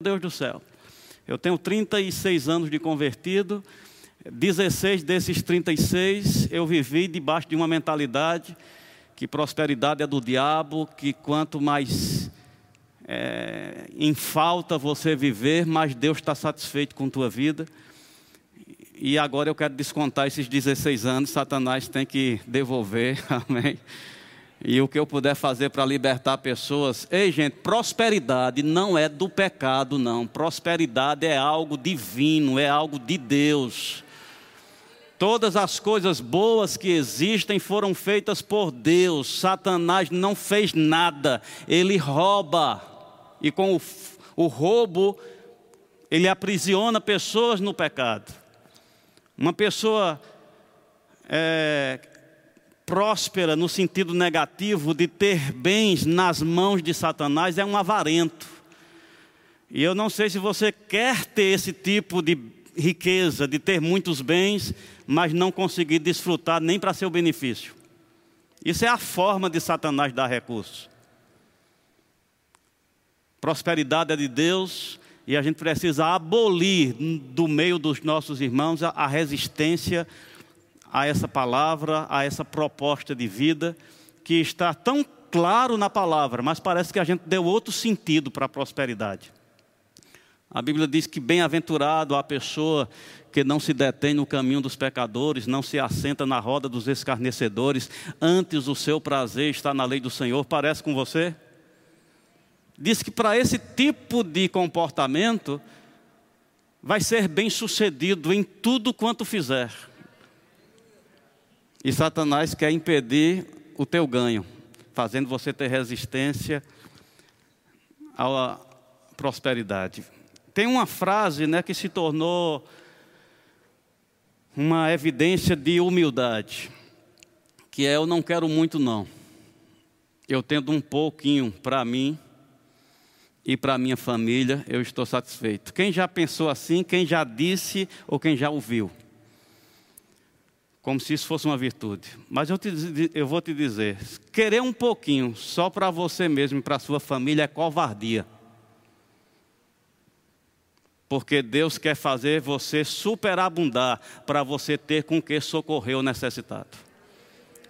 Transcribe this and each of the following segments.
Deus do céu. Eu tenho 36 anos de convertido, 16 desses 36 eu vivi debaixo de uma mentalidade que prosperidade é do diabo, que quanto mais é, em falta você viver, mais Deus está satisfeito com tua vida. E agora eu quero descontar esses 16 anos, Satanás tem que devolver, amém. E o que eu puder fazer para libertar pessoas. Ei, gente, prosperidade não é do pecado, não. Prosperidade é algo divino, é algo de Deus. Todas as coisas boas que existem foram feitas por Deus. Satanás não fez nada, ele rouba. E com o, o roubo, ele aprisiona pessoas no pecado. Uma pessoa é, próspera no sentido negativo de ter bens nas mãos de Satanás é um avarento. E eu não sei se você quer ter esse tipo de riqueza, de ter muitos bens, mas não conseguir desfrutar nem para seu benefício. Isso é a forma de Satanás dar recursos. Prosperidade é de Deus e a gente precisa abolir do meio dos nossos irmãos a resistência a essa palavra, a essa proposta de vida que está tão claro na palavra, mas parece que a gente deu outro sentido para a prosperidade. A Bíblia diz que bem-aventurado a pessoa que não se detém no caminho dos pecadores, não se assenta na roda dos escarnecedores, antes o seu prazer está na lei do Senhor. Parece com você? Diz que para esse tipo de comportamento, vai ser bem sucedido em tudo quanto fizer. E Satanás quer impedir o teu ganho, fazendo você ter resistência à prosperidade. Tem uma frase né, que se tornou uma evidência de humildade, que é: Eu não quero muito, não. Eu tendo um pouquinho para mim e para minha família, eu estou satisfeito. Quem já pensou assim, quem já disse ou quem já ouviu? Como se isso fosse uma virtude. Mas eu, te, eu vou te dizer: querer um pouquinho só para você mesmo e para a sua família é covardia. Porque Deus quer fazer você superabundar para você ter com que socorrer o necessitado.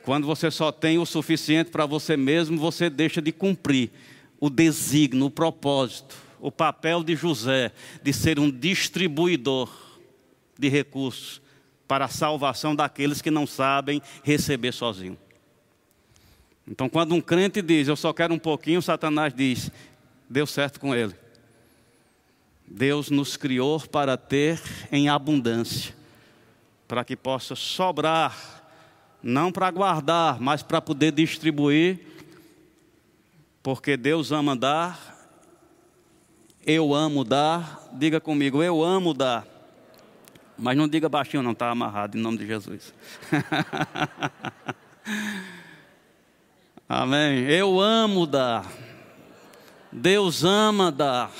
Quando você só tem o suficiente para você mesmo, você deixa de cumprir o desígnio, o propósito, o papel de José de ser um distribuidor de recursos para a salvação daqueles que não sabem receber sozinho. Então, quando um crente diz, eu só quero um pouquinho, Satanás diz, deu certo com ele. Deus nos criou para ter em abundância, para que possa sobrar, não para guardar, mas para poder distribuir, porque Deus ama dar, eu amo dar, diga comigo, eu amo dar. Mas não diga baixinho, não, está amarrado em nome de Jesus. Amém. Eu amo dar. Deus ama dar.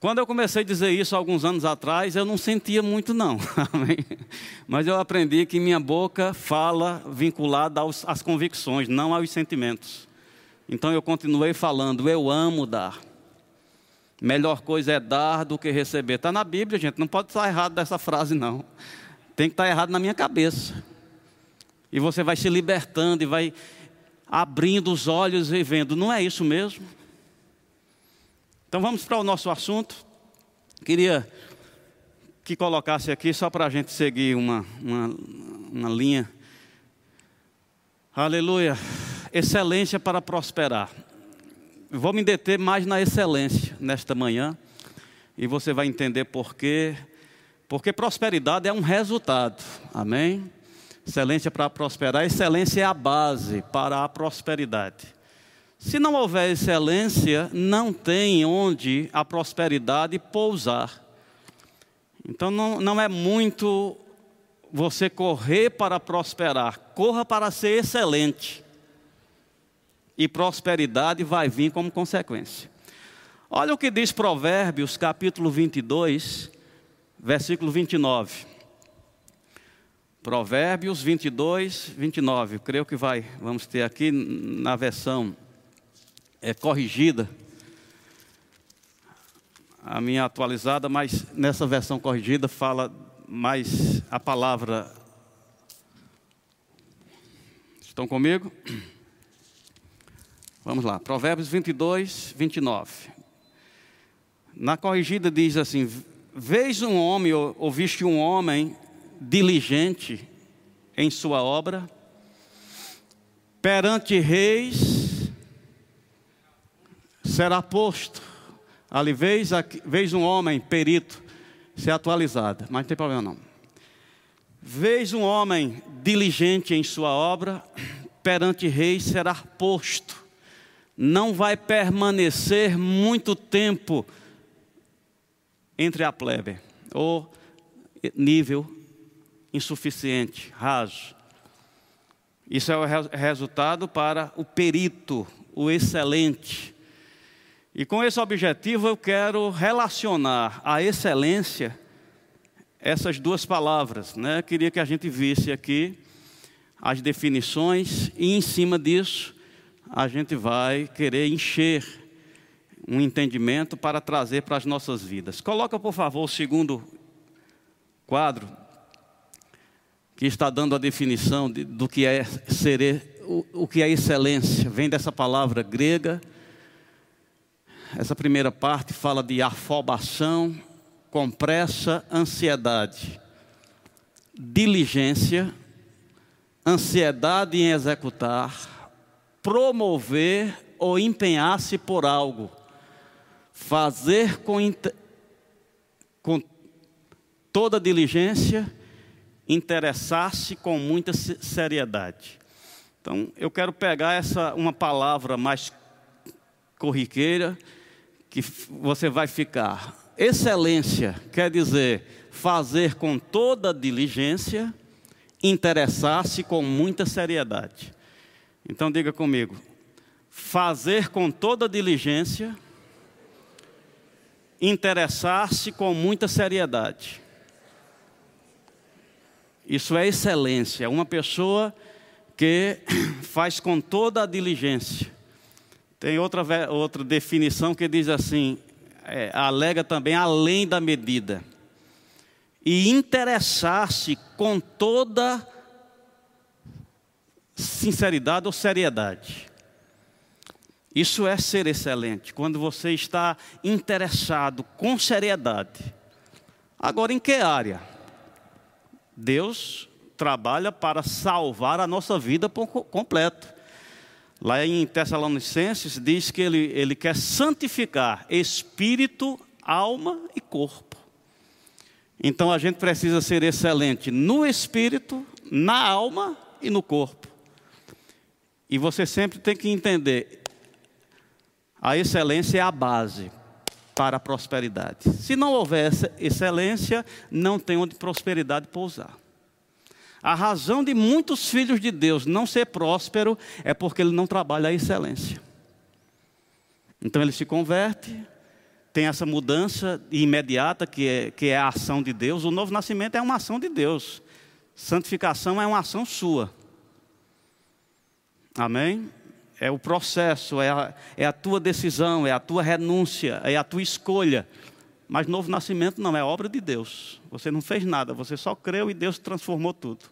Quando eu comecei a dizer isso alguns anos atrás, eu não sentia muito, não. Amém. Mas eu aprendi que minha boca fala vinculada aos, às convicções, não aos sentimentos. Então eu continuei falando, eu amo dar. Melhor coisa é dar do que receber. Está na Bíblia, gente. Não pode estar errado dessa frase, não. Tem que estar errado na minha cabeça. E você vai se libertando e vai abrindo os olhos e vendo. Não é isso mesmo? Então vamos para o nosso assunto. Queria que colocasse aqui, só para a gente seguir uma, uma, uma linha. Aleluia. Excelência para prosperar vou me deter mais na excelência nesta manhã, e você vai entender por quê. Porque prosperidade é um resultado, amém? Excelência para prosperar, excelência é a base para a prosperidade. Se não houver excelência, não tem onde a prosperidade pousar. Então não, não é muito você correr para prosperar, corra para ser excelente e prosperidade vai vir como consequência. Olha o que diz Provérbios, capítulo 22, versículo 29. Provérbios 22, 29. Creio que vai, vamos ter aqui na versão é, corrigida. a minha atualizada, mas nessa versão corrigida fala mais a palavra. Estão comigo? Vamos lá, Provérbios 22, 29. Na corrigida diz assim: Vês um homem, ou viste um homem diligente em sua obra, perante reis será posto. Ali vez, vez um homem perito ser atualizada, mas não tem problema não. Vez um homem diligente em sua obra, perante reis será posto. Não vai permanecer muito tempo entre a plebe, ou nível insuficiente, raso. Isso é o resultado para o perito, o excelente. E com esse objetivo eu quero relacionar a excelência essas duas palavras, né? Queria que a gente visse aqui as definições e em cima disso a gente vai querer encher um entendimento para trazer para as nossas vidas. Coloca, por favor, o segundo quadro, que está dando a definição de, do que é ser, o, o que é excelência. Vem dessa palavra grega. Essa primeira parte fala de afobação, compressa, ansiedade, diligência, ansiedade em executar, promover ou empenhar-se por algo fazer com, com toda diligência, interessar-se com muita seriedade. Então, eu quero pegar essa uma palavra mais corriqueira que você vai ficar. Excelência quer dizer fazer com toda diligência, interessar-se com muita seriedade. Então diga comigo: fazer com toda diligência, interessar-se com muita seriedade. Isso é excelência, uma pessoa que faz com toda a diligência. Tem outra, outra definição que diz assim: é, alega também além da medida. E interessar-se com toda sinceridade ou seriedade. Isso é ser excelente, quando você está interessado com seriedade. Agora, em que área? Deus trabalha para salvar a nossa vida por completo. Lá em Tessalonicenses diz que ele, ele quer santificar espírito, alma e corpo. Então a gente precisa ser excelente no espírito, na alma e no corpo. E você sempre tem que entender, a excelência é a base para a prosperidade. Se não houver excelência, não tem onde prosperidade pousar. A razão de muitos filhos de Deus não ser próspero é porque ele não trabalha a excelência. Então ele se converte, tem essa mudança imediata que é, que é a ação de Deus. O novo nascimento é uma ação de Deus. Santificação é uma ação sua. Amém? é o processo, é a, é a tua decisão, é a tua renúncia, é a tua escolha. Mas novo nascimento não, é obra de Deus. Você não fez nada, você só creu e Deus transformou tudo.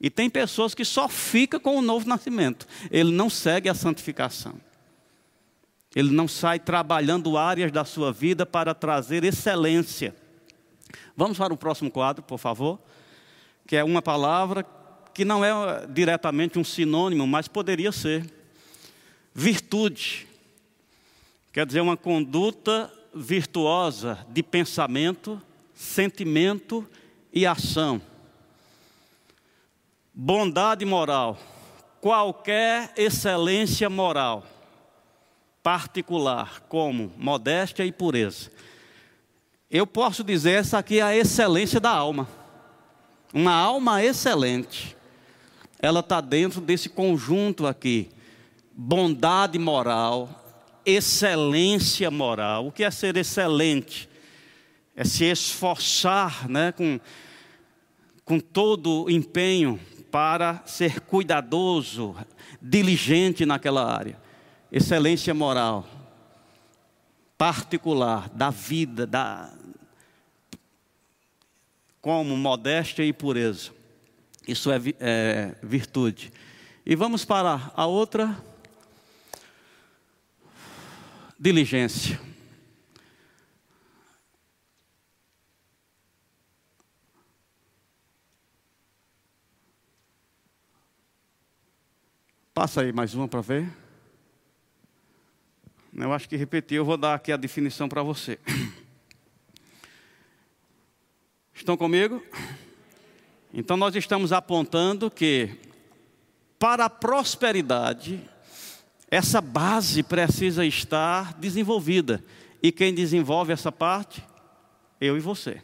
E tem pessoas que só ficam com o novo nascimento, ele não segue a santificação. Ele não sai trabalhando áreas da sua vida para trazer excelência. Vamos para o próximo quadro, por favor, que é uma palavra que não é diretamente um sinônimo, mas poderia ser. Virtude quer dizer uma conduta virtuosa de pensamento, sentimento e ação. Bondade moral, qualquer excelência moral particular, como modéstia e pureza. Eu posso dizer essa aqui é a excelência da alma. Uma alma excelente. Ela está dentro desse conjunto aqui bondade moral, excelência moral. O que é ser excelente? É se esforçar né, com, com todo empenho para ser cuidadoso, diligente naquela área. Excelência moral. particular da vida, da como modéstia e pureza. Isso é, é virtude. E vamos para a outra diligência. Passa aí mais uma para ver. Eu acho que repetir, eu vou dar aqui a definição para você. Estão comigo? Então nós estamos apontando que para a prosperidade essa base precisa estar desenvolvida. E quem desenvolve essa parte? Eu e você.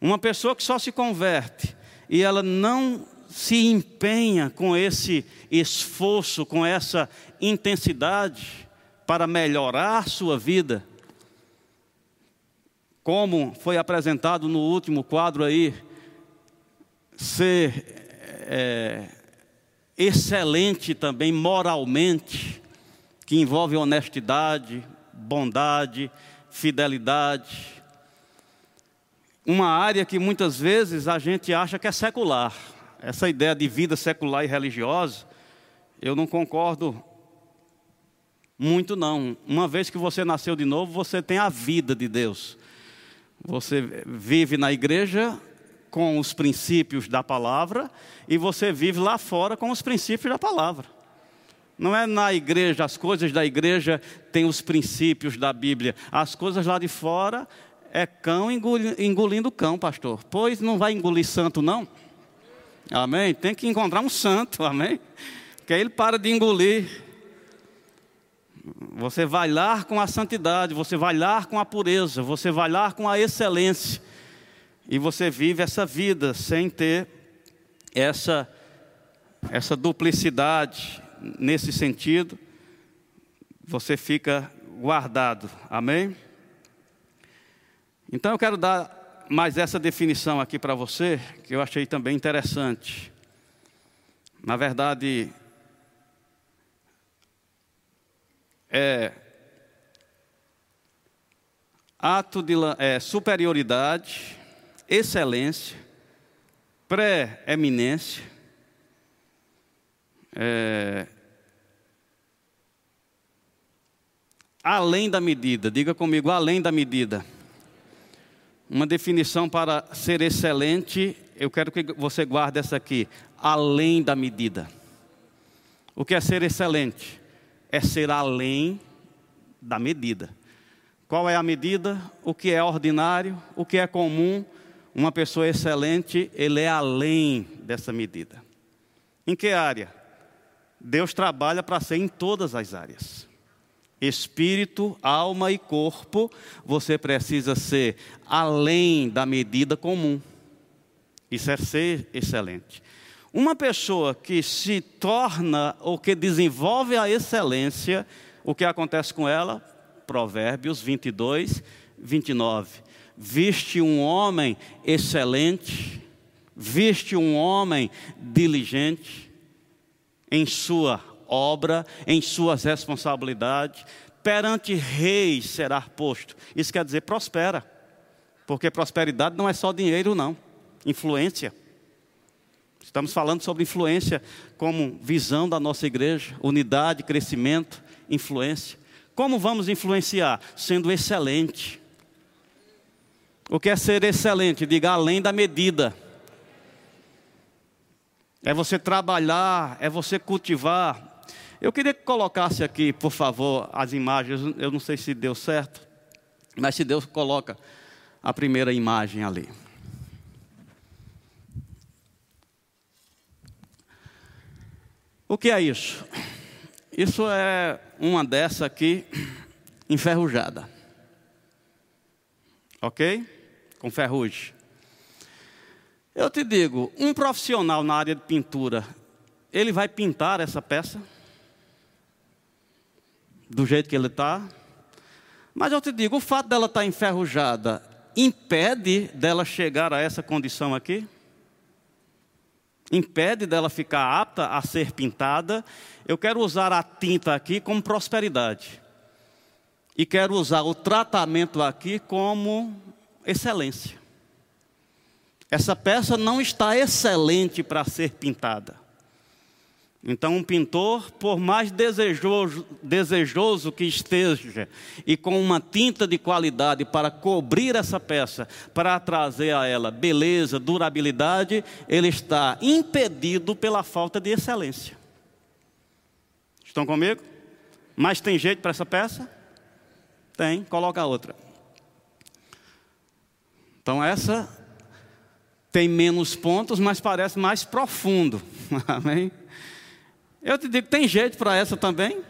Uma pessoa que só se converte e ela não se empenha com esse esforço, com essa intensidade para melhorar sua vida, como foi apresentado no último quadro aí, ser é, excelente também moralmente, que envolve honestidade, bondade, fidelidade. Uma área que muitas vezes a gente acha que é secular essa ideia de vida secular e religiosa, eu não concordo muito não. Uma vez que você nasceu de novo, você tem a vida de Deus. Você vive na igreja com os princípios da palavra e você vive lá fora com os princípios da palavra. Não é na igreja, as coisas da igreja têm os princípios da Bíblia. As coisas lá de fora é cão engolindo cão, pastor. Pois não vai engolir santo, não? Amém? Tem que encontrar um santo, amém? Que aí ele para de engolir. Você vai lá com a santidade, você vai lá com a pureza, você vai lá com a excelência. E você vive essa vida sem ter essa, essa duplicidade nesse sentido. Você fica guardado, amém? Então eu quero dar mais essa definição aqui para você, que eu achei também interessante. Na verdade, é ato de é, superioridade, excelência, pré-eminência, é, além da medida, diga comigo, além da medida. Uma definição para ser excelente, eu quero que você guarde essa aqui: além da medida. O que é ser excelente? É ser além da medida. Qual é a medida? O que é ordinário? O que é comum? Uma pessoa excelente, ele é além dessa medida. Em que área? Deus trabalha para ser em todas as áreas espírito, alma e corpo, você precisa ser além da medida comum. Isso é ser excelente. Uma pessoa que se torna ou que desenvolve a excelência, o que acontece com ela? Provérbios 22, 29. Viste um homem excelente, viste um homem diligente em sua obra, em suas responsabilidades, perante reis será posto. Isso quer dizer prospera, porque prosperidade não é só dinheiro, não, influência. Estamos falando sobre influência como visão da nossa igreja, unidade, crescimento, influência. Como vamos influenciar? Sendo excelente. O que é ser excelente? Diga além da medida. É você trabalhar, é você cultivar, eu queria que colocasse aqui, por favor, as imagens. Eu não sei se deu certo, mas se Deus coloca a primeira imagem ali. O que é isso? Isso é uma dessa aqui enferrujada. Ok? Com ferrugem. Eu te digo, um profissional na área de pintura, ele vai pintar essa peça? do jeito que ele está. Mas eu te digo, o fato dela estar tá enferrujada impede dela chegar a essa condição aqui? Impede dela ficar apta a ser pintada? Eu quero usar a tinta aqui como prosperidade. E quero usar o tratamento aqui como excelência. Essa peça não está excelente para ser pintada. Então, um pintor, por mais desejoso, desejoso, que esteja, e com uma tinta de qualidade para cobrir essa peça, para trazer a ela beleza, durabilidade, ele está impedido pela falta de excelência. Estão comigo? Mas tem jeito para essa peça? Tem, coloca outra. Então, essa tem menos pontos, mas parece mais profundo. Amém? Eu te digo, tem jeito para essa também?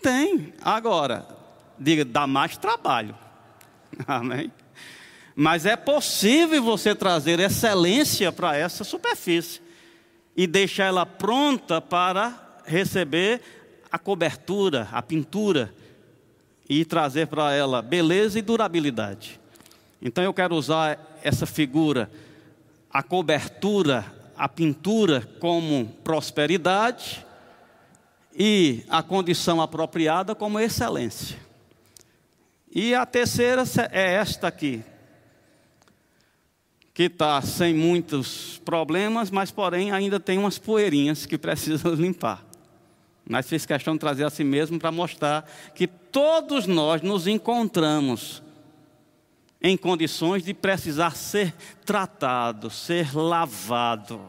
Tem. Agora, diga, dá mais trabalho. Amém? Mas é possível você trazer excelência para essa superfície e deixar ela pronta para receber a cobertura, a pintura e trazer para ela beleza e durabilidade. Então eu quero usar essa figura, a cobertura a pintura como prosperidade e a condição apropriada como excelência. E a terceira é esta aqui, que está sem muitos problemas, mas porém ainda tem umas poeirinhas que precisa limpar. Mas fiz questão de trazer a si mesmo para mostrar que todos nós nos encontramos em condições de precisar ser tratado, ser lavado,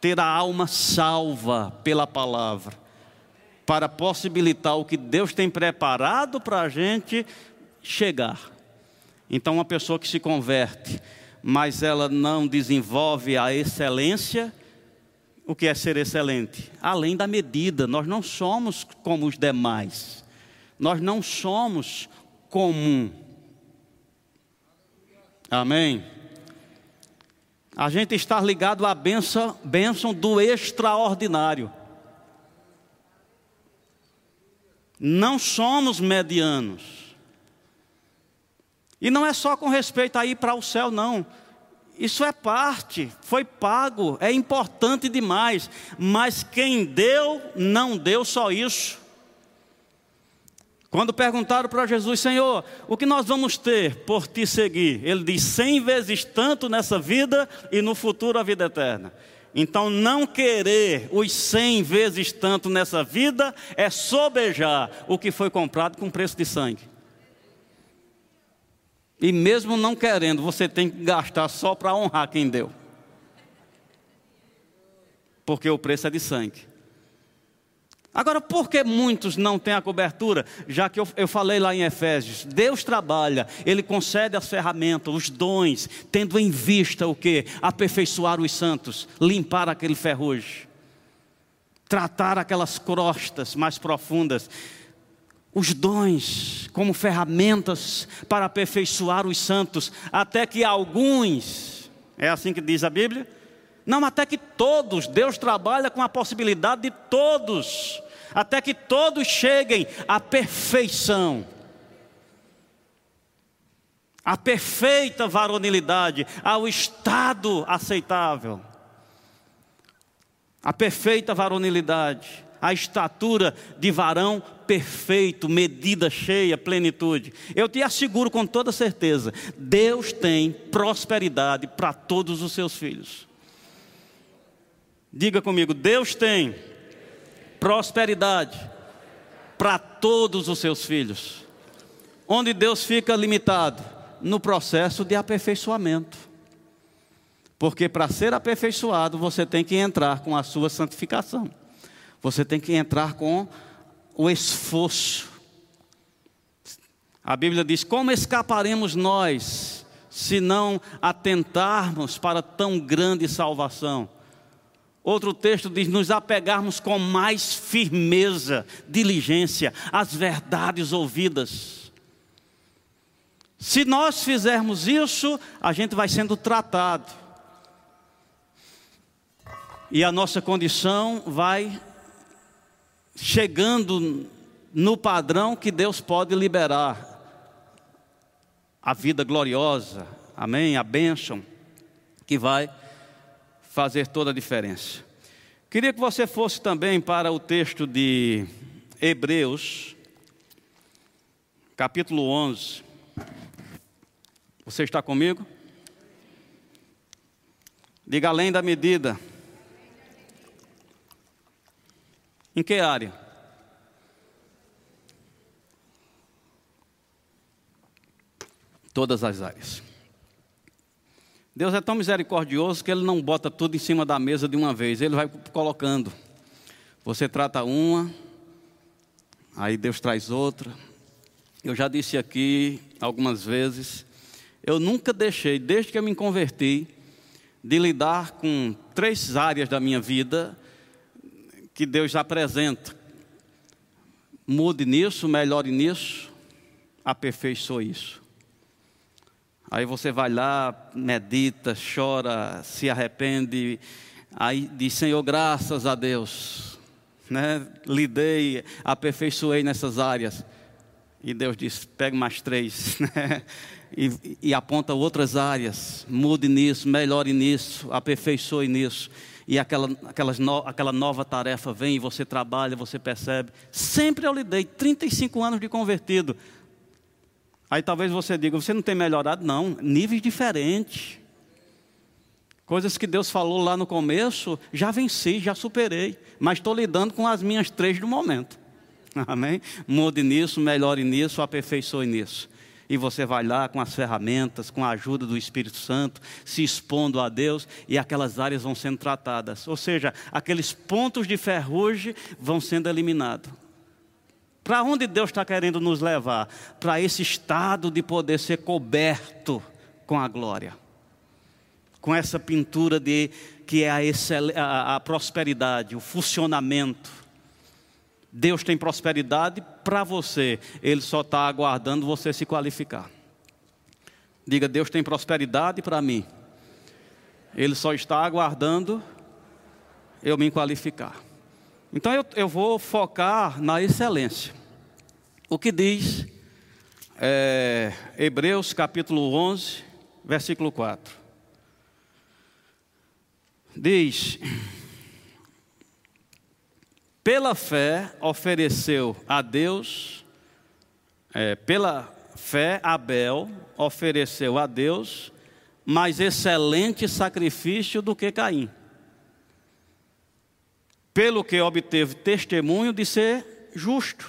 ter a alma salva pela palavra, para possibilitar o que Deus tem preparado para a gente chegar. Então, uma pessoa que se converte, mas ela não desenvolve a excelência, o que é ser excelente? Além da medida, nós não somos como os demais, nós não somos comum Amém. A gente está ligado à bênção, bênção do extraordinário. Não somos medianos. E não é só com respeito a ir para o céu, não. Isso é parte, foi pago, é importante demais. Mas quem deu, não deu só isso. Quando perguntaram para Jesus, Senhor, o que nós vamos ter por te seguir? Ele diz: cem vezes tanto nessa vida e no futuro a vida eterna. Então, não querer os cem vezes tanto nessa vida é sobejar o que foi comprado com preço de sangue. E mesmo não querendo, você tem que gastar só para honrar quem deu. Porque o preço é de sangue. Agora, por que muitos não têm a cobertura? Já que eu, eu, falei lá em Efésios, Deus trabalha, Ele concede as ferramentas, os dons, tendo em vista o que? Aperfeiçoar os santos, limpar aquele ferrugem, tratar aquelas crostas mais profundas. Os dons como ferramentas para aperfeiçoar os santos, até que alguns, é assim que diz a Bíblia? Não, até que todos, Deus trabalha com a possibilidade de todos até que todos cheguem à perfeição. A perfeita varonilidade, ao estado aceitável. A perfeita varonilidade, a estatura de varão perfeito, medida cheia, plenitude. Eu te asseguro com toda certeza: Deus tem prosperidade para todos os seus filhos. Diga comigo: Deus tem prosperidade para todos os seus filhos. Onde Deus fica limitado? No processo de aperfeiçoamento. Porque para ser aperfeiçoado, você tem que entrar com a sua santificação. Você tem que entrar com o esforço. A Bíblia diz: Como escaparemos nós se não atentarmos para tão grande salvação? Outro texto diz: nos apegarmos com mais firmeza, diligência, às verdades ouvidas. Se nós fizermos isso, a gente vai sendo tratado. E a nossa condição vai chegando no padrão que Deus pode liberar. A vida gloriosa, amém? A bênção que vai fazer toda a diferença. Queria que você fosse também para o texto de Hebreus, capítulo 11. Você está comigo? Diga além da medida. Em que área? Todas as áreas. Deus é tão misericordioso que Ele não bota tudo em cima da mesa de uma vez, Ele vai colocando. Você trata uma, aí Deus traz outra. Eu já disse aqui algumas vezes, eu nunca deixei, desde que eu me converti, de lidar com três áreas da minha vida que Deus apresenta. Mude nisso, melhore nisso, aperfeiçoe isso. Aí você vai lá, medita, chora, se arrepende, aí diz: Senhor, graças a Deus, né? lidei, aperfeiçoei nessas áreas. E Deus diz: pegue mais três, né? e, e aponta outras áreas, mude nisso, melhore nisso, aperfeiçoe nisso. E aquela, aquelas no, aquela nova tarefa vem e você trabalha, você percebe. Sempre eu lidei, 35 anos de convertido. Aí talvez você diga, você não tem melhorado? Não, níveis diferentes. Coisas que Deus falou lá no começo, já venci, já superei. Mas estou lidando com as minhas três do momento. Amém? Mude nisso, melhore nisso, aperfeiçoe nisso. E você vai lá com as ferramentas, com a ajuda do Espírito Santo, se expondo a Deus e aquelas áreas vão sendo tratadas. Ou seja, aqueles pontos de ferrugem vão sendo eliminados. Para onde Deus está querendo nos levar? Para esse estado de poder ser coberto com a glória. Com essa pintura de que é a, a, a prosperidade, o funcionamento Deus tem prosperidade para você, Ele só está aguardando você se qualificar. Diga, Deus tem prosperidade para mim, Ele só está aguardando eu me qualificar. Então eu, eu vou focar na excelência. O que diz é, Hebreus capítulo 11, versículo 4. Diz pela fé ofereceu a Deus, é, pela fé Abel ofereceu a Deus mais excelente sacrifício do que Caim, pelo que obteve testemunho de ser justo,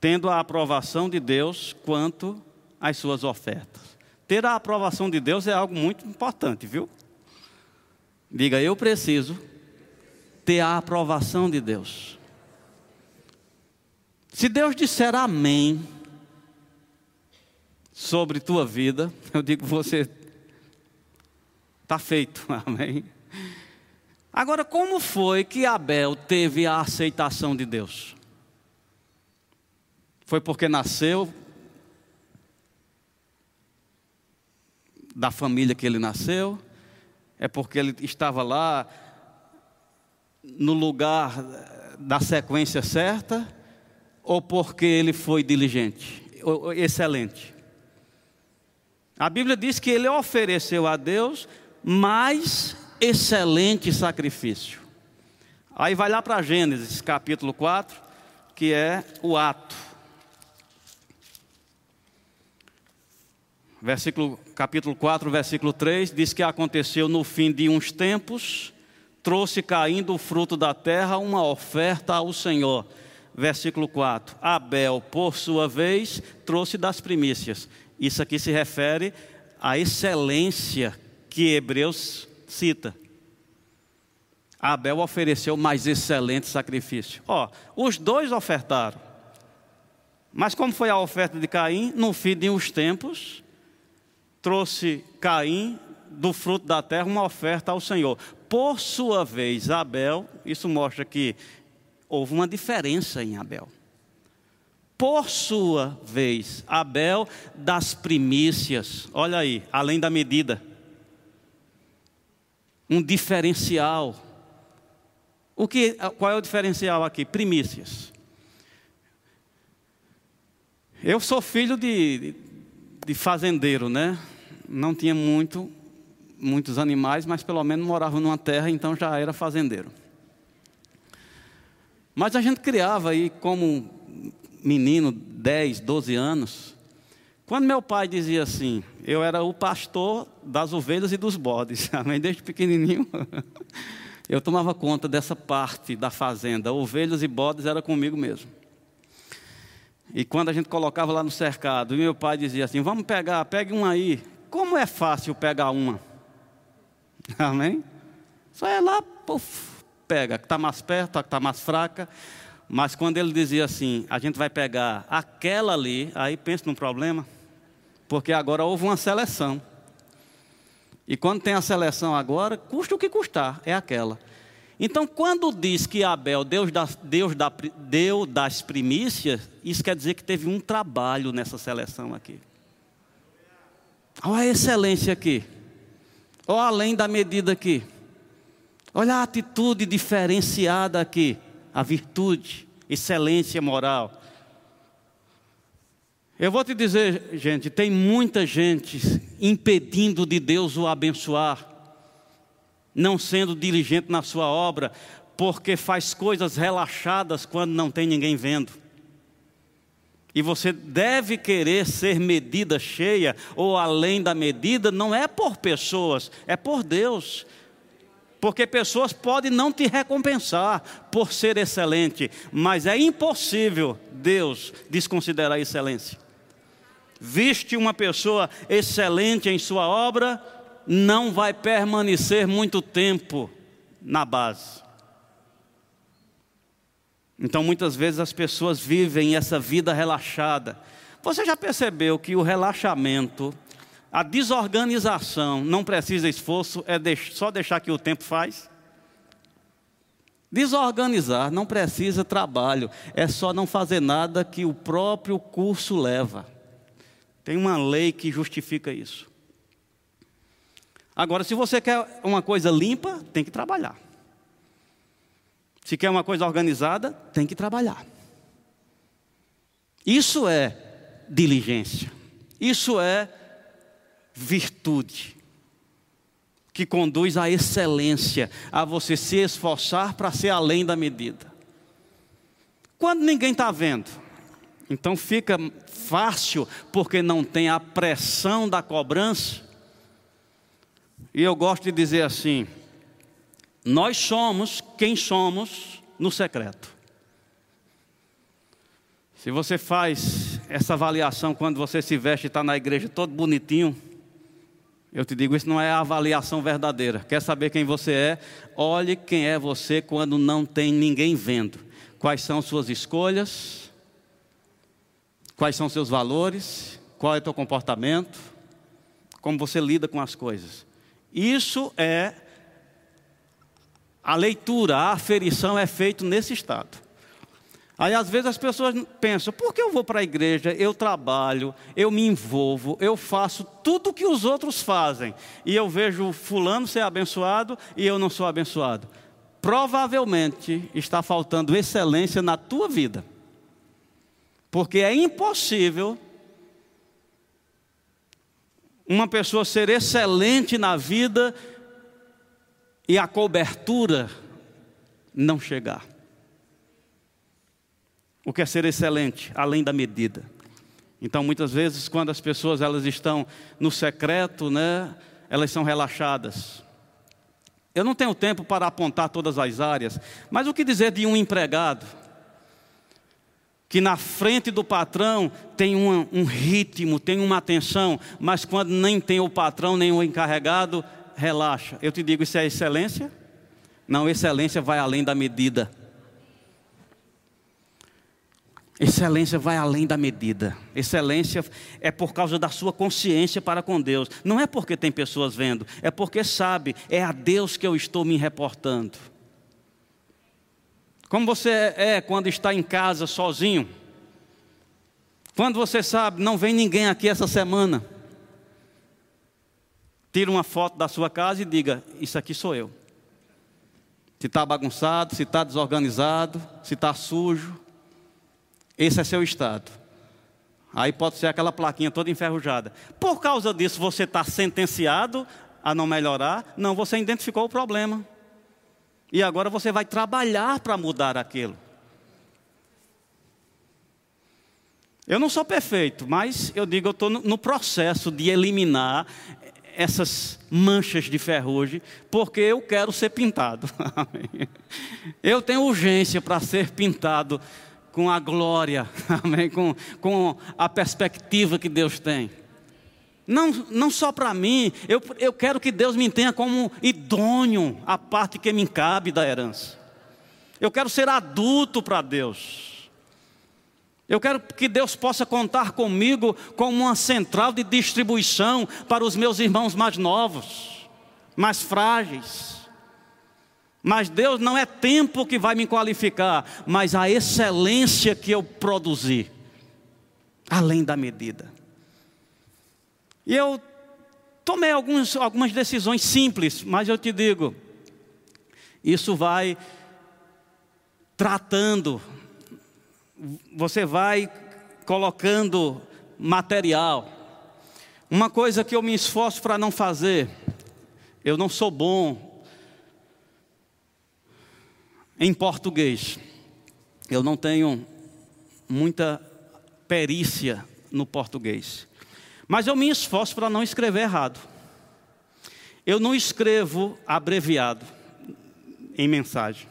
tendo a aprovação de Deus quanto às suas ofertas. Ter a aprovação de Deus é algo muito importante, viu? Diga, eu preciso ter a aprovação de Deus. Se Deus disser amém sobre tua vida, eu digo você está feito, amém. Agora, como foi que Abel teve a aceitação de Deus? Foi porque nasceu da família que ele nasceu? É porque ele estava lá no lugar da sequência certa ou porque ele foi diligente, excelente? A Bíblia diz que ele ofereceu a Deus mais excelente sacrifício. Aí vai lá para Gênesis capítulo 4, que é o ato. Versículo, capítulo 4, versículo 3, diz que aconteceu no fim de uns tempos, trouxe caindo o fruto da terra uma oferta ao Senhor. Versículo 4: Abel, por sua vez, trouxe das primícias. Isso aqui se refere à excelência que Hebreus cita. Abel ofereceu mais excelente sacrifício. Ó, os dois ofertaram. Mas como foi a oferta de Caim? No fim de uns tempos, trouxe Caim do fruto da terra uma oferta ao Senhor. Por sua vez, Abel, isso mostra que houve uma diferença em Abel. Por sua vez, Abel das primícias, olha aí, além da medida, um diferencial. O que, qual é o diferencial aqui? Primícias. Eu sou filho de, de fazendeiro, né? Não tinha muito, muitos animais, mas pelo menos morava numa terra, então já era fazendeiro. Mas a gente criava aí como menino, 10, 12 anos, quando meu pai dizia assim, eu era o pastor das ovelhas e dos bodes, amém? Desde pequenininho, eu tomava conta dessa parte da fazenda, ovelhas e bodes era comigo mesmo. E quando a gente colocava lá no cercado, e meu pai dizia assim: Vamos pegar, pegue uma aí. Como é fácil pegar uma? Amém? Só é lá, puf, pega, que está mais perto, a que está mais fraca. Mas quando ele dizia assim, a gente vai pegar aquela ali, aí pensa num problema, porque agora houve uma seleção. E quando tem a seleção agora, custa o que custar, é aquela. Então, quando diz que Abel Deus, das, Deus da, deu das primícias, isso quer dizer que teve um trabalho nessa seleção aqui. Olha a excelência aqui. Olha além da medida aqui. Olha a atitude diferenciada aqui a virtude, excelência moral. Eu vou te dizer, gente, tem muita gente impedindo de Deus o abençoar, não sendo diligente na sua obra, porque faz coisas relaxadas quando não tem ninguém vendo. E você deve querer ser medida cheia ou além da medida, não é por pessoas, é por Deus. Porque pessoas podem não te recompensar por ser excelente, mas é impossível Deus desconsiderar a excelência. Viste uma pessoa excelente em sua obra, não vai permanecer muito tempo na base. Então, muitas vezes as pessoas vivem essa vida relaxada. Você já percebeu que o relaxamento a desorganização não precisa esforço, é só deixar que o tempo faz. Desorganizar não precisa trabalho, é só não fazer nada que o próprio curso leva. Tem uma lei que justifica isso. Agora, se você quer uma coisa limpa, tem que trabalhar. Se quer uma coisa organizada, tem que trabalhar. Isso é diligência. Isso é virtude que conduz à excelência, a você se esforçar para ser além da medida. Quando ninguém está vendo, então fica fácil, porque não tem a pressão da cobrança. E eu gosto de dizer assim: nós somos quem somos no secreto. Se você faz essa avaliação quando você se veste e está na igreja todo bonitinho, eu te digo, isso não é a avaliação verdadeira. Quer saber quem você é? Olhe quem é você quando não tem ninguém vendo. Quais são suas escolhas? Quais são seus valores? Qual é o teu comportamento? Como você lida com as coisas? Isso é a leitura, a aferição é feito nesse estado. Aí às vezes as pessoas pensam: por que eu vou para a igreja, eu trabalho, eu me envolvo, eu faço tudo o que os outros fazem, e eu vejo Fulano ser abençoado e eu não sou abençoado? Provavelmente está faltando excelência na tua vida, porque é impossível uma pessoa ser excelente na vida e a cobertura não chegar. O que é ser excelente, além da medida. Então, muitas vezes, quando as pessoas elas estão no secreto, né, elas são relaxadas. Eu não tenho tempo para apontar todas as áreas, mas o que dizer de um empregado que na frente do patrão tem um, um ritmo, tem uma atenção, mas quando nem tem o patrão nem o encarregado, relaxa. Eu te digo, isso é excelência? Não, excelência vai além da medida. Excelência vai além da medida. Excelência é por causa da sua consciência para com Deus. Não é porque tem pessoas vendo, é porque sabe, é a Deus que eu estou me reportando. Como você é quando está em casa sozinho? Quando você sabe, não vem ninguém aqui essa semana. Tira uma foto da sua casa e diga: Isso aqui sou eu. Se está bagunçado, se está desorganizado, se está sujo, esse é seu estado. Aí pode ser aquela plaquinha toda enferrujada. Por causa disso, você está sentenciado a não melhorar? Não, você identificou o problema. E agora você vai trabalhar para mudar aquilo. Eu não sou perfeito, mas eu digo, eu estou no processo de eliminar essas manchas de ferrugem, porque eu quero ser pintado. eu tenho urgência para ser pintado com a glória? Com, com a perspectiva que Deus tem. Não, não só para mim, eu, eu quero que Deus me tenha como idôneo a parte que me cabe da herança. Eu quero ser adulto para Deus. Eu quero que Deus possa contar comigo como uma central de distribuição para os meus irmãos mais novos, mais frágeis. Mas Deus não é tempo que vai me qualificar, mas a excelência que eu produzi, além da medida. E eu tomei alguns, algumas decisões simples, mas eu te digo, isso vai tratando você vai colocando material. Uma coisa que eu me esforço para não fazer, eu não sou bom em português. Eu não tenho muita perícia no português. Mas eu me esforço para não escrever errado. Eu não escrevo abreviado em mensagem,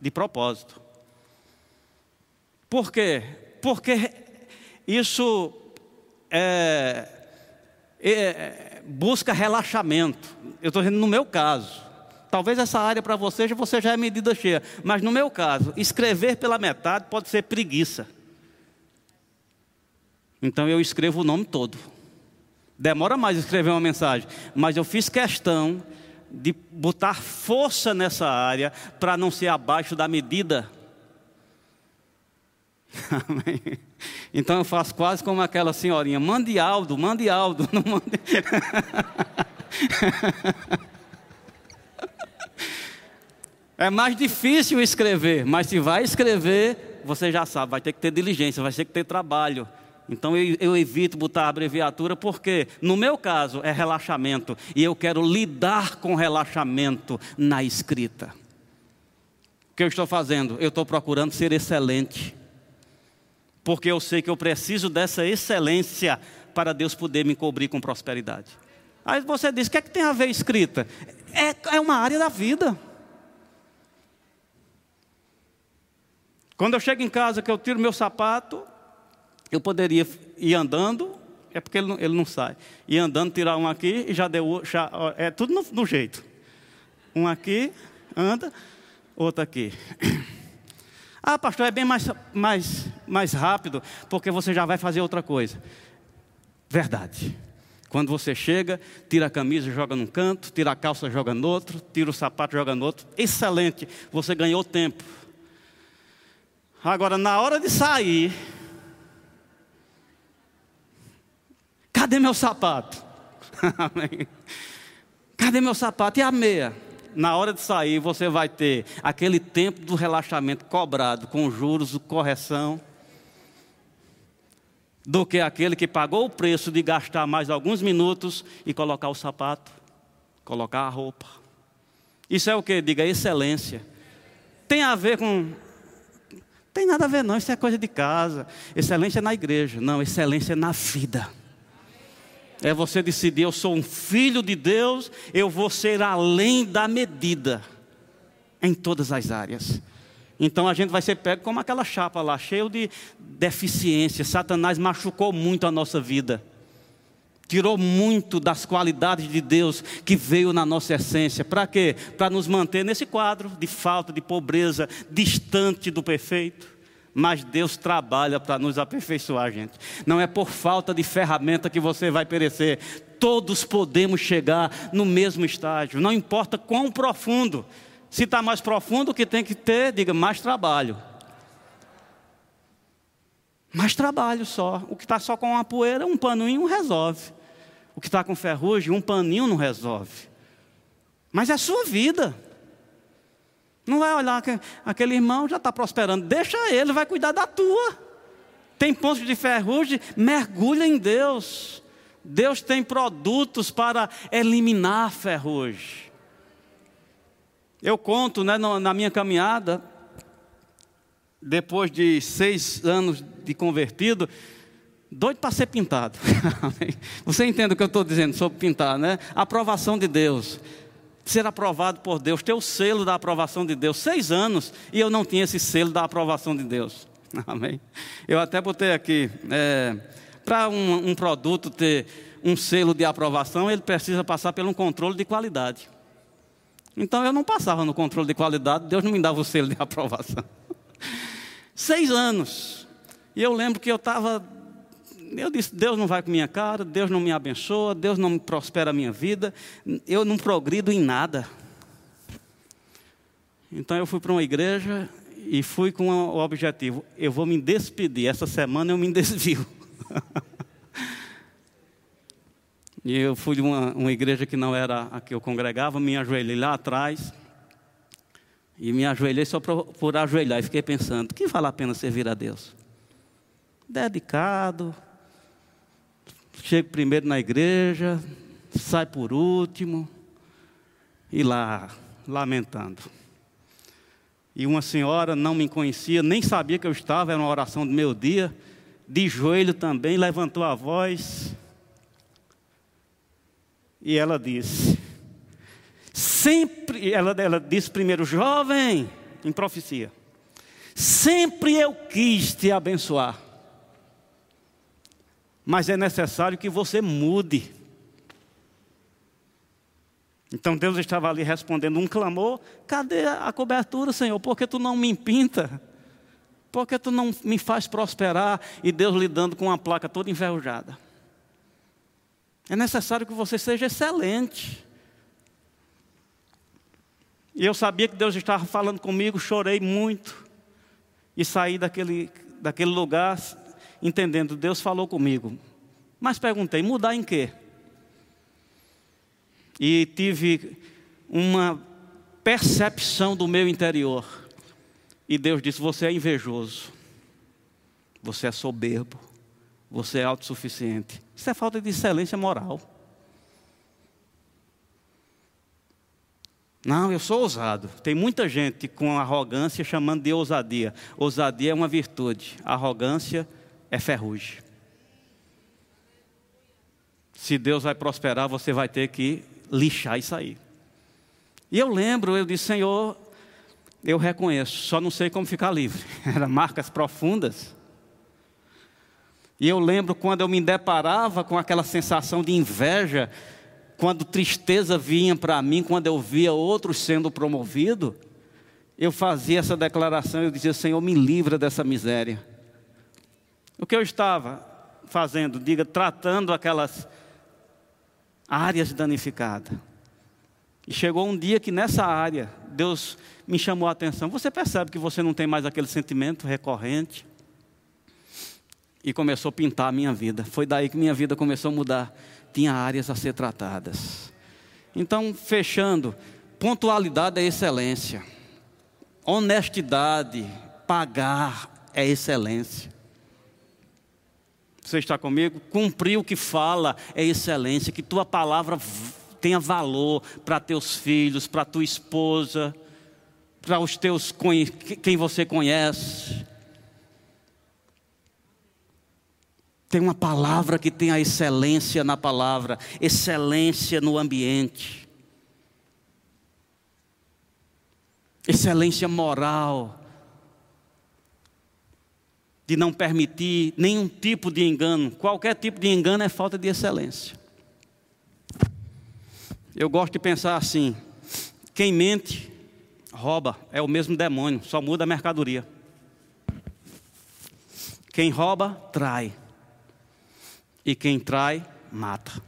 de propósito. Por quê? Porque isso é, é, busca relaxamento. Eu estou dizendo no meu caso. Talvez essa área para você, você já é medida cheia. Mas no meu caso, escrever pela metade pode ser preguiça. Então eu escrevo o nome todo. Demora mais escrever uma mensagem. Mas eu fiz questão de botar força nessa área para não ser abaixo da medida. Então eu faço quase como aquela senhorinha, mande Aldo, mande Aldo, não mande. É mais difícil escrever, mas se vai escrever, você já sabe, vai ter que ter diligência, vai ter que ter trabalho. Então eu, eu, evito botar abreviatura porque, no meu caso, é relaxamento e eu quero lidar com relaxamento na escrita. O que eu estou fazendo? Eu estou procurando ser excelente porque eu sei que eu preciso dessa excelência para Deus poder me cobrir com prosperidade. Aí você diz: o que é que tem a ver escrita? É, é uma área da vida. Quando eu chego em casa, que eu tiro meu sapato, eu poderia ir andando, é porque ele não, ele não sai. Ir andando, tirar um aqui e já deu. Já, é tudo no, no jeito. Um aqui, anda, outro aqui. Ah, pastor, é bem mais, mais, mais rápido, porque você já vai fazer outra coisa. Verdade. Quando você chega, tira a camisa, joga num canto, tira a calça, joga no outro, tira o sapato, joga no outro. Excelente, você ganhou tempo. Agora, na hora de sair, cadê meu sapato? cadê meu sapato? E a meia? na hora de sair, você vai ter aquele tempo do relaxamento cobrado com juros, correção, do que aquele que pagou o preço de gastar mais alguns minutos e colocar o sapato, colocar a roupa. Isso é o que? Diga excelência. Tem a ver com. Tem nada a ver, não. Isso é coisa de casa. Excelência é na igreja. Não, excelência é na vida. É você decidir: eu sou um filho de Deus, eu vou ser além da medida, em todas as áreas. Então a gente vai ser pego como aquela chapa lá, cheio de deficiência. Satanás machucou muito a nossa vida, tirou muito das qualidades de Deus que veio na nossa essência. Para quê? Para nos manter nesse quadro de falta, de pobreza, distante do perfeito mas Deus trabalha para nos aperfeiçoar, gente. Não é por falta de ferramenta que você vai perecer. Todos podemos chegar no mesmo estágio, não importa quão profundo. Se está mais profundo, o que tem que ter, diga, mais trabalho. Mais trabalho só. O que está só com uma poeira, um paninho resolve. O que está com ferrugem, um paninho não resolve. Mas é a sua vida. Não vai olhar que aquele irmão já está prosperando. Deixa ele, vai cuidar da tua. Tem pontos de ferrugem, mergulha em Deus. Deus tem produtos para eliminar ferrugem. Eu conto né, na minha caminhada, depois de seis anos de convertido, Doido para ser pintado. Você entende o que eu estou dizendo sobre pintar, né? Aprovação de Deus. Ser aprovado por Deus, ter o selo da aprovação de Deus. Seis anos e eu não tinha esse selo da aprovação de Deus. Amém. Eu até botei aqui. É, para um, um produto ter um selo de aprovação, ele precisa passar por um controle de qualidade. Então eu não passava no controle de qualidade, Deus não me dava o selo de aprovação. Seis anos. E eu lembro que eu estava. Eu disse: Deus não vai com minha cara, Deus não me abençoa, Deus não me prospera a minha vida, eu não progrido em nada. Então eu fui para uma igreja e fui com o objetivo: eu vou me despedir. Essa semana eu me desvio. e eu fui de uma, uma igreja que não era a que eu congregava, me ajoelhei lá atrás. E me ajoelhei só por, por ajoelhar. E fiquei pensando: que vale a pena servir a Deus? Dedicado, chego primeiro na igreja, sai por último, e lá, lamentando. E uma senhora não me conhecia, nem sabia que eu estava, era uma oração do meu dia de joelho também, levantou a voz e ela disse: Sempre, ela, ela disse primeiro, jovem, em profecia, sempre eu quis te abençoar, mas é necessário que você mude. Então Deus estava ali respondendo um clamor: cadê a cobertura, Senhor? Por que tu não me pinta? Por que tu não me faz prosperar e Deus lidando com uma placa toda enferrujada? É necessário que você seja excelente. E eu sabia que Deus estava falando comigo, chorei muito. E saí daquele, daquele lugar entendendo, Deus falou comigo. Mas perguntei, mudar em quê? E tive uma percepção do meu interior e Deus disse: Você é invejoso, você é soberbo, você é autossuficiente. Isso é falta de excelência moral. Não, eu sou ousado. Tem muita gente com arrogância chamando de ousadia. Ousadia é uma virtude, arrogância é ferrugem. Se Deus vai prosperar, você vai ter que lixar isso aí. E eu lembro, eu disse, Senhor, eu reconheço, só não sei como ficar livre. Eram marcas profundas. E eu lembro quando eu me deparava com aquela sensação de inveja, quando tristeza vinha para mim, quando eu via outros sendo promovidos, eu fazia essa declaração, eu dizia, Senhor, me livra dessa miséria. O que eu estava fazendo? Diga, tratando aquelas áreas danificadas. E chegou um dia que nessa área, Deus me chamou a atenção. Você percebe que você não tem mais aquele sentimento recorrente? E começou a pintar a minha vida. Foi daí que minha vida começou a mudar. Tinha áreas a ser tratadas. Então, fechando, pontualidade é excelência. Honestidade, pagar é excelência. Você está comigo? Cumprir o que fala é excelência. Que tua palavra tenha valor para teus filhos, para tua esposa, para os teus quem você conhece. Tem uma palavra que tem a excelência na palavra, excelência no ambiente, excelência moral, de não permitir nenhum tipo de engano. Qualquer tipo de engano é falta de excelência. Eu gosto de pensar assim: quem mente, rouba, é o mesmo demônio, só muda a mercadoria. Quem rouba, trai. E quem trai, mata.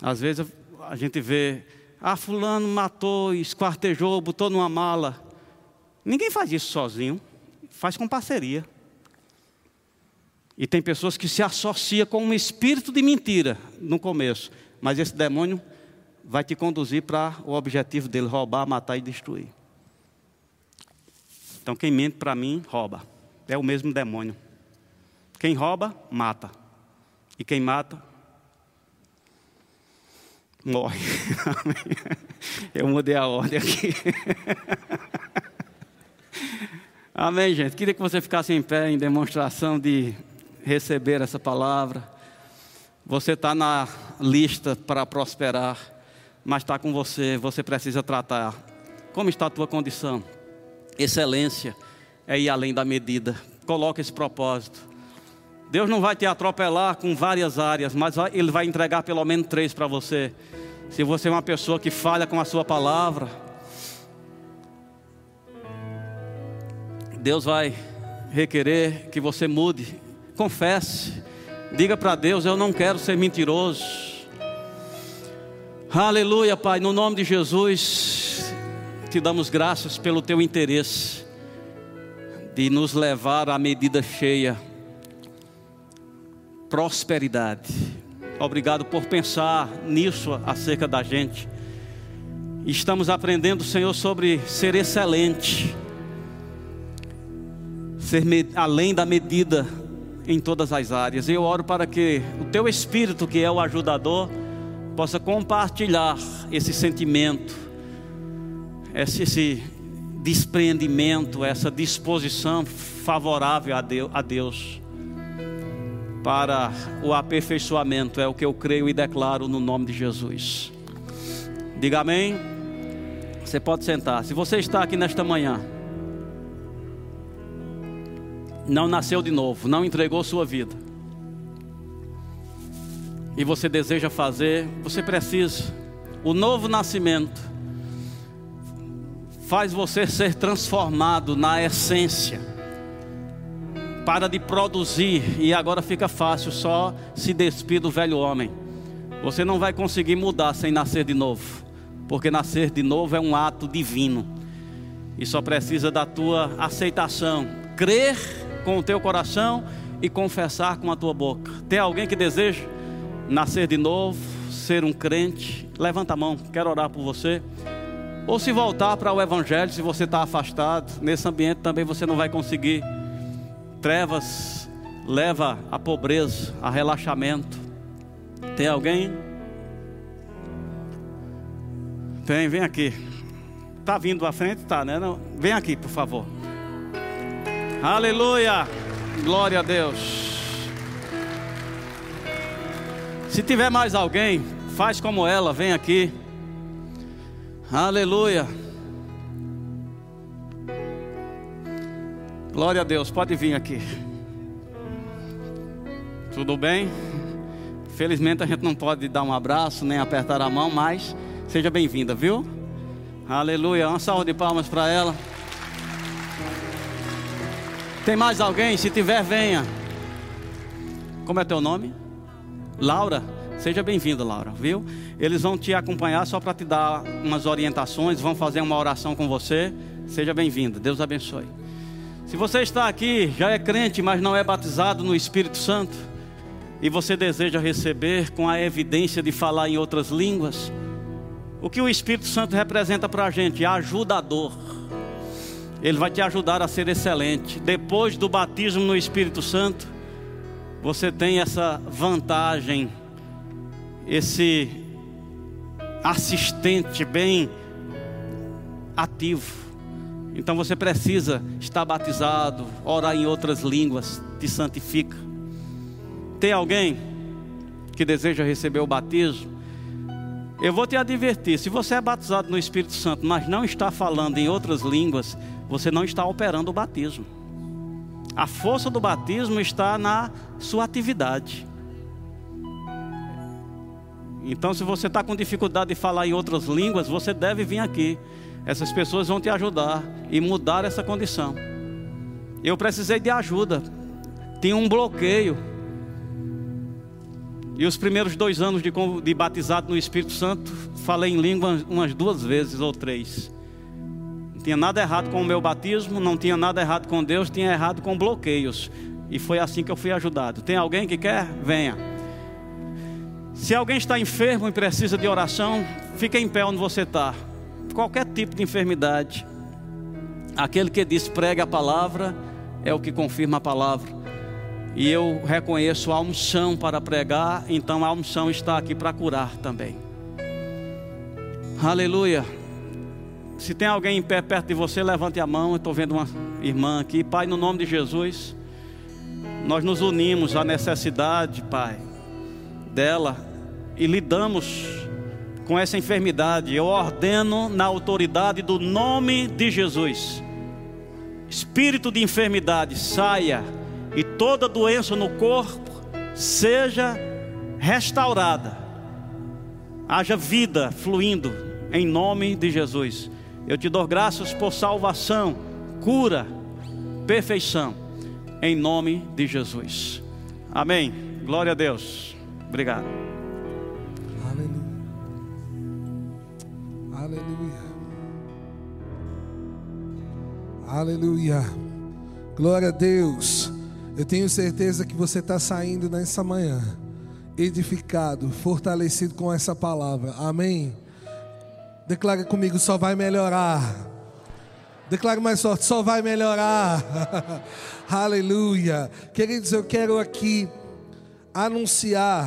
Às vezes a gente vê, ah, fulano matou, esquartejou, botou numa mala. Ninguém faz isso sozinho, faz com parceria. E tem pessoas que se associam com um espírito de mentira no começo, mas esse demônio vai te conduzir para o objetivo dele: roubar, matar e destruir. Então, quem mente para mim, rouba. É o mesmo demônio. Quem rouba, mata. E quem mata, morre. Eu mudei a ordem aqui. Amém, gente. Queria que você ficasse em pé em demonstração de receber essa palavra. Você está na lista para prosperar, mas está com você, você precisa tratar. Como está a tua condição? Excelência é ir além da medida. Coloque esse propósito. Deus não vai te atropelar com várias áreas, mas Ele vai entregar pelo menos três para você. Se você é uma pessoa que falha com a sua palavra, Deus vai requerer que você mude. Confesse. Diga para Deus: Eu não quero ser mentiroso. Aleluia, Pai. No nome de Jesus, te damos graças pelo teu interesse de nos levar à medida cheia. Prosperidade. Obrigado por pensar nisso acerca da gente. Estamos aprendendo, Senhor, sobre ser excelente, ser além da medida em todas as áreas. Eu oro para que o Teu Espírito, que é o ajudador, possa compartilhar esse sentimento, esse, despreendimento, essa disposição favorável a Deus para o aperfeiçoamento, é o que eu creio e declaro no nome de Jesus. Diga amém. Você pode sentar. Se você está aqui nesta manhã, não nasceu de novo, não entregou sua vida, e você deseja fazer, você precisa. O novo nascimento faz você ser transformado na essência para de produzir e agora fica fácil só se despir do velho homem. Você não vai conseguir mudar sem nascer de novo, porque nascer de novo é um ato divino e só precisa da tua aceitação, crer com o teu coração e confessar com a tua boca. Tem alguém que deseja nascer de novo, ser um crente? Levanta a mão, quero orar por você. Ou se voltar para o Evangelho, se você está afastado, nesse ambiente também você não vai conseguir trevas leva à pobreza, a relaxamento. Tem alguém? Tem, vem aqui. Tá vindo à frente? Tá, né? Não. Vem aqui, por favor. Aleluia! Glória a Deus. Se tiver mais alguém, faz como ela, vem aqui. Aleluia. Glória a Deus, pode vir aqui. Tudo bem? Felizmente a gente não pode dar um abraço nem apertar a mão, mas seja bem-vinda, viu? Aleluia. Uma salva de palmas para ela. Tem mais alguém? Se tiver, venha. Como é teu nome? Laura. Seja bem-vinda, Laura, viu? Eles vão te acompanhar só para te dar umas orientações, vão fazer uma oração com você. Seja bem-vinda. Deus abençoe. Se você está aqui, já é crente, mas não é batizado no Espírito Santo, e você deseja receber com a evidência de falar em outras línguas, o que o Espírito Santo representa para a gente? Ajudador. Ele vai te ajudar a ser excelente. Depois do batismo no Espírito Santo, você tem essa vantagem, esse assistente bem ativo então você precisa estar batizado, orar em outras línguas, te santifica. Tem alguém que deseja receber o batismo? Eu vou te advertir: se você é batizado no Espírito Santo, mas não está falando em outras línguas, você não está operando o batismo. A força do batismo está na sua atividade. Então, se você está com dificuldade de falar em outras línguas, você deve vir aqui. Essas pessoas vão te ajudar e mudar essa condição. Eu precisei de ajuda. Tinha um bloqueio. E os primeiros dois anos de, de batizado no Espírito Santo, falei em língua umas duas vezes ou três. Tinha nada errado com o meu batismo, não tinha nada errado com Deus, tinha errado com bloqueios. E foi assim que eu fui ajudado. Tem alguém que quer? Venha. Se alguém está enfermo e precisa de oração, fique em pé onde você está qualquer tipo de enfermidade. Aquele que diz prega a palavra é o que confirma a palavra. E eu reconheço a unção para pregar, então a unção está aqui para curar também. Aleluia. Se tem alguém em pé perto de você, levante a mão. Eu estou vendo uma irmã aqui. Pai, no nome de Jesus, nós nos unimos à necessidade, Pai, dela e lidamos com essa enfermidade. Eu ordeno na autoridade do nome de Jesus. Espírito de enfermidade, saia e toda doença no corpo seja restaurada. Haja vida fluindo em nome de Jesus. Eu te dou graças por salvação, cura, perfeição, em nome de Jesus. Amém. Glória a Deus. Obrigado. Aleluia. Aleluia. Aleluia. Glória a Deus. Eu tenho certeza que você está saindo nessa manhã, edificado, fortalecido com essa palavra. Amém. Declara comigo, só vai melhorar. Declara mais forte, só vai melhorar. Aleluia. Queridos, eu quero aqui anunciar